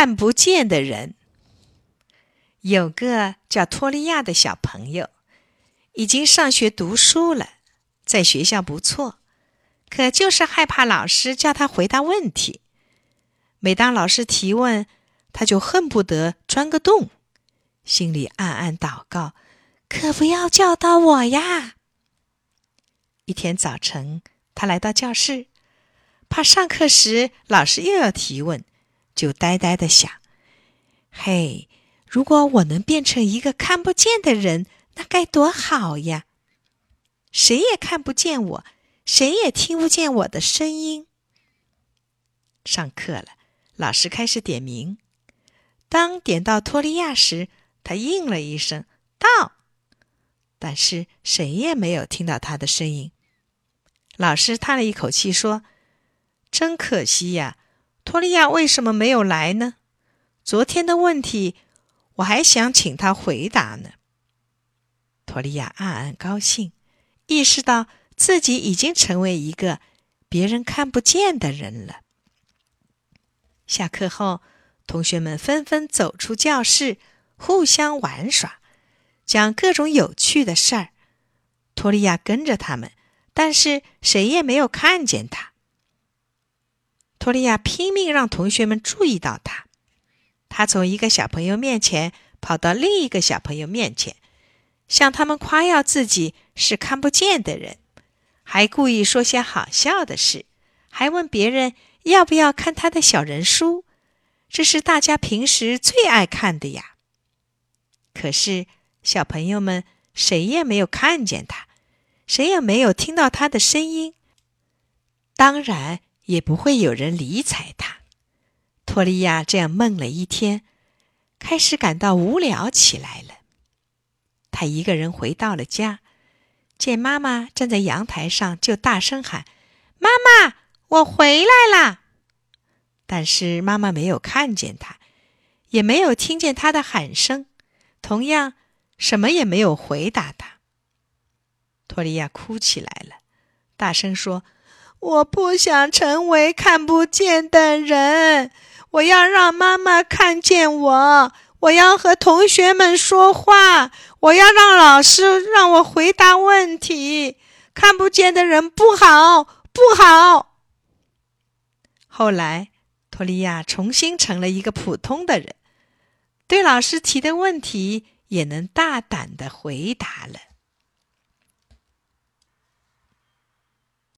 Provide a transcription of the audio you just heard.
看不见的人。有个叫托利亚的小朋友，已经上学读书了，在学校不错，可就是害怕老师叫他回答问题。每当老师提问，他就恨不得钻个洞，心里暗暗祷告：“可不要叫到我呀！”一天早晨，他来到教室，怕上课时老师又要提问，就呆呆的想：“嘿。”如果我能变成一个看不见的人，那该多好呀！谁也看不见我，谁也听不见我的声音。上课了，老师开始点名。当点到托利亚时，他应了一声“到”，但是谁也没有听到他的声音。老师叹了一口气说：“真可惜呀，托利亚为什么没有来呢？昨天的问题。”我还想请他回答呢。托利亚暗暗高兴，意识到自己已经成为一个别人看不见的人了。下课后，同学们纷纷走出教室，互相玩耍，讲各种有趣的事儿。托利亚跟着他们，但是谁也没有看见他。托利亚拼命让同学们注意到他。他从一个小朋友面前跑到另一个小朋友面前，向他们夸耀自己是看不见的人，还故意说些好笑的事，还问别人要不要看他的小人书，这是大家平时最爱看的呀。可是小朋友们谁也没有看见他，谁也没有听到他的声音，当然也不会有人理睬他。托利亚这样闷了一天，开始感到无聊起来了。他一个人回到了家，见妈妈站在阳台上，就大声喊：“妈妈，我回来啦！”但是妈妈没有看见他，也没有听见他的喊声，同样什么也没有回答他。托利亚哭起来了，大声说：“我不想成为看不见的人。”我要让妈妈看见我，我要和同学们说话，我要让老师让我回答问题。看不见的人不好，不好。后来，托利亚重新成了一个普通的人，对老师提的问题也能大胆的回答了。